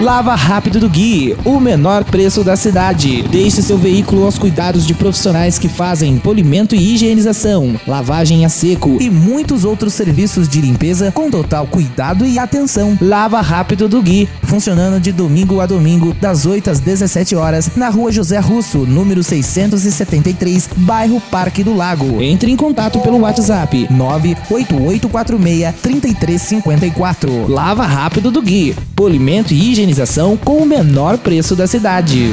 Lava Rápido do Gui, o menor preço da cidade. Deixe seu veículo aos cuidados de profissionais que fazem polimento e higienização, lavagem a seco e muitos outros serviços de limpeza com total cuidado e atenção. Lava Rápido do Gui, funcionando de domingo a domingo, das 8 às 17 horas, na rua José Russo, número 673, bairro Parque do Lago. Entre em contato pelo WhatsApp 98846 3354. Lava Rápido do Gui, polimento e higienização com o menor preço da cidade.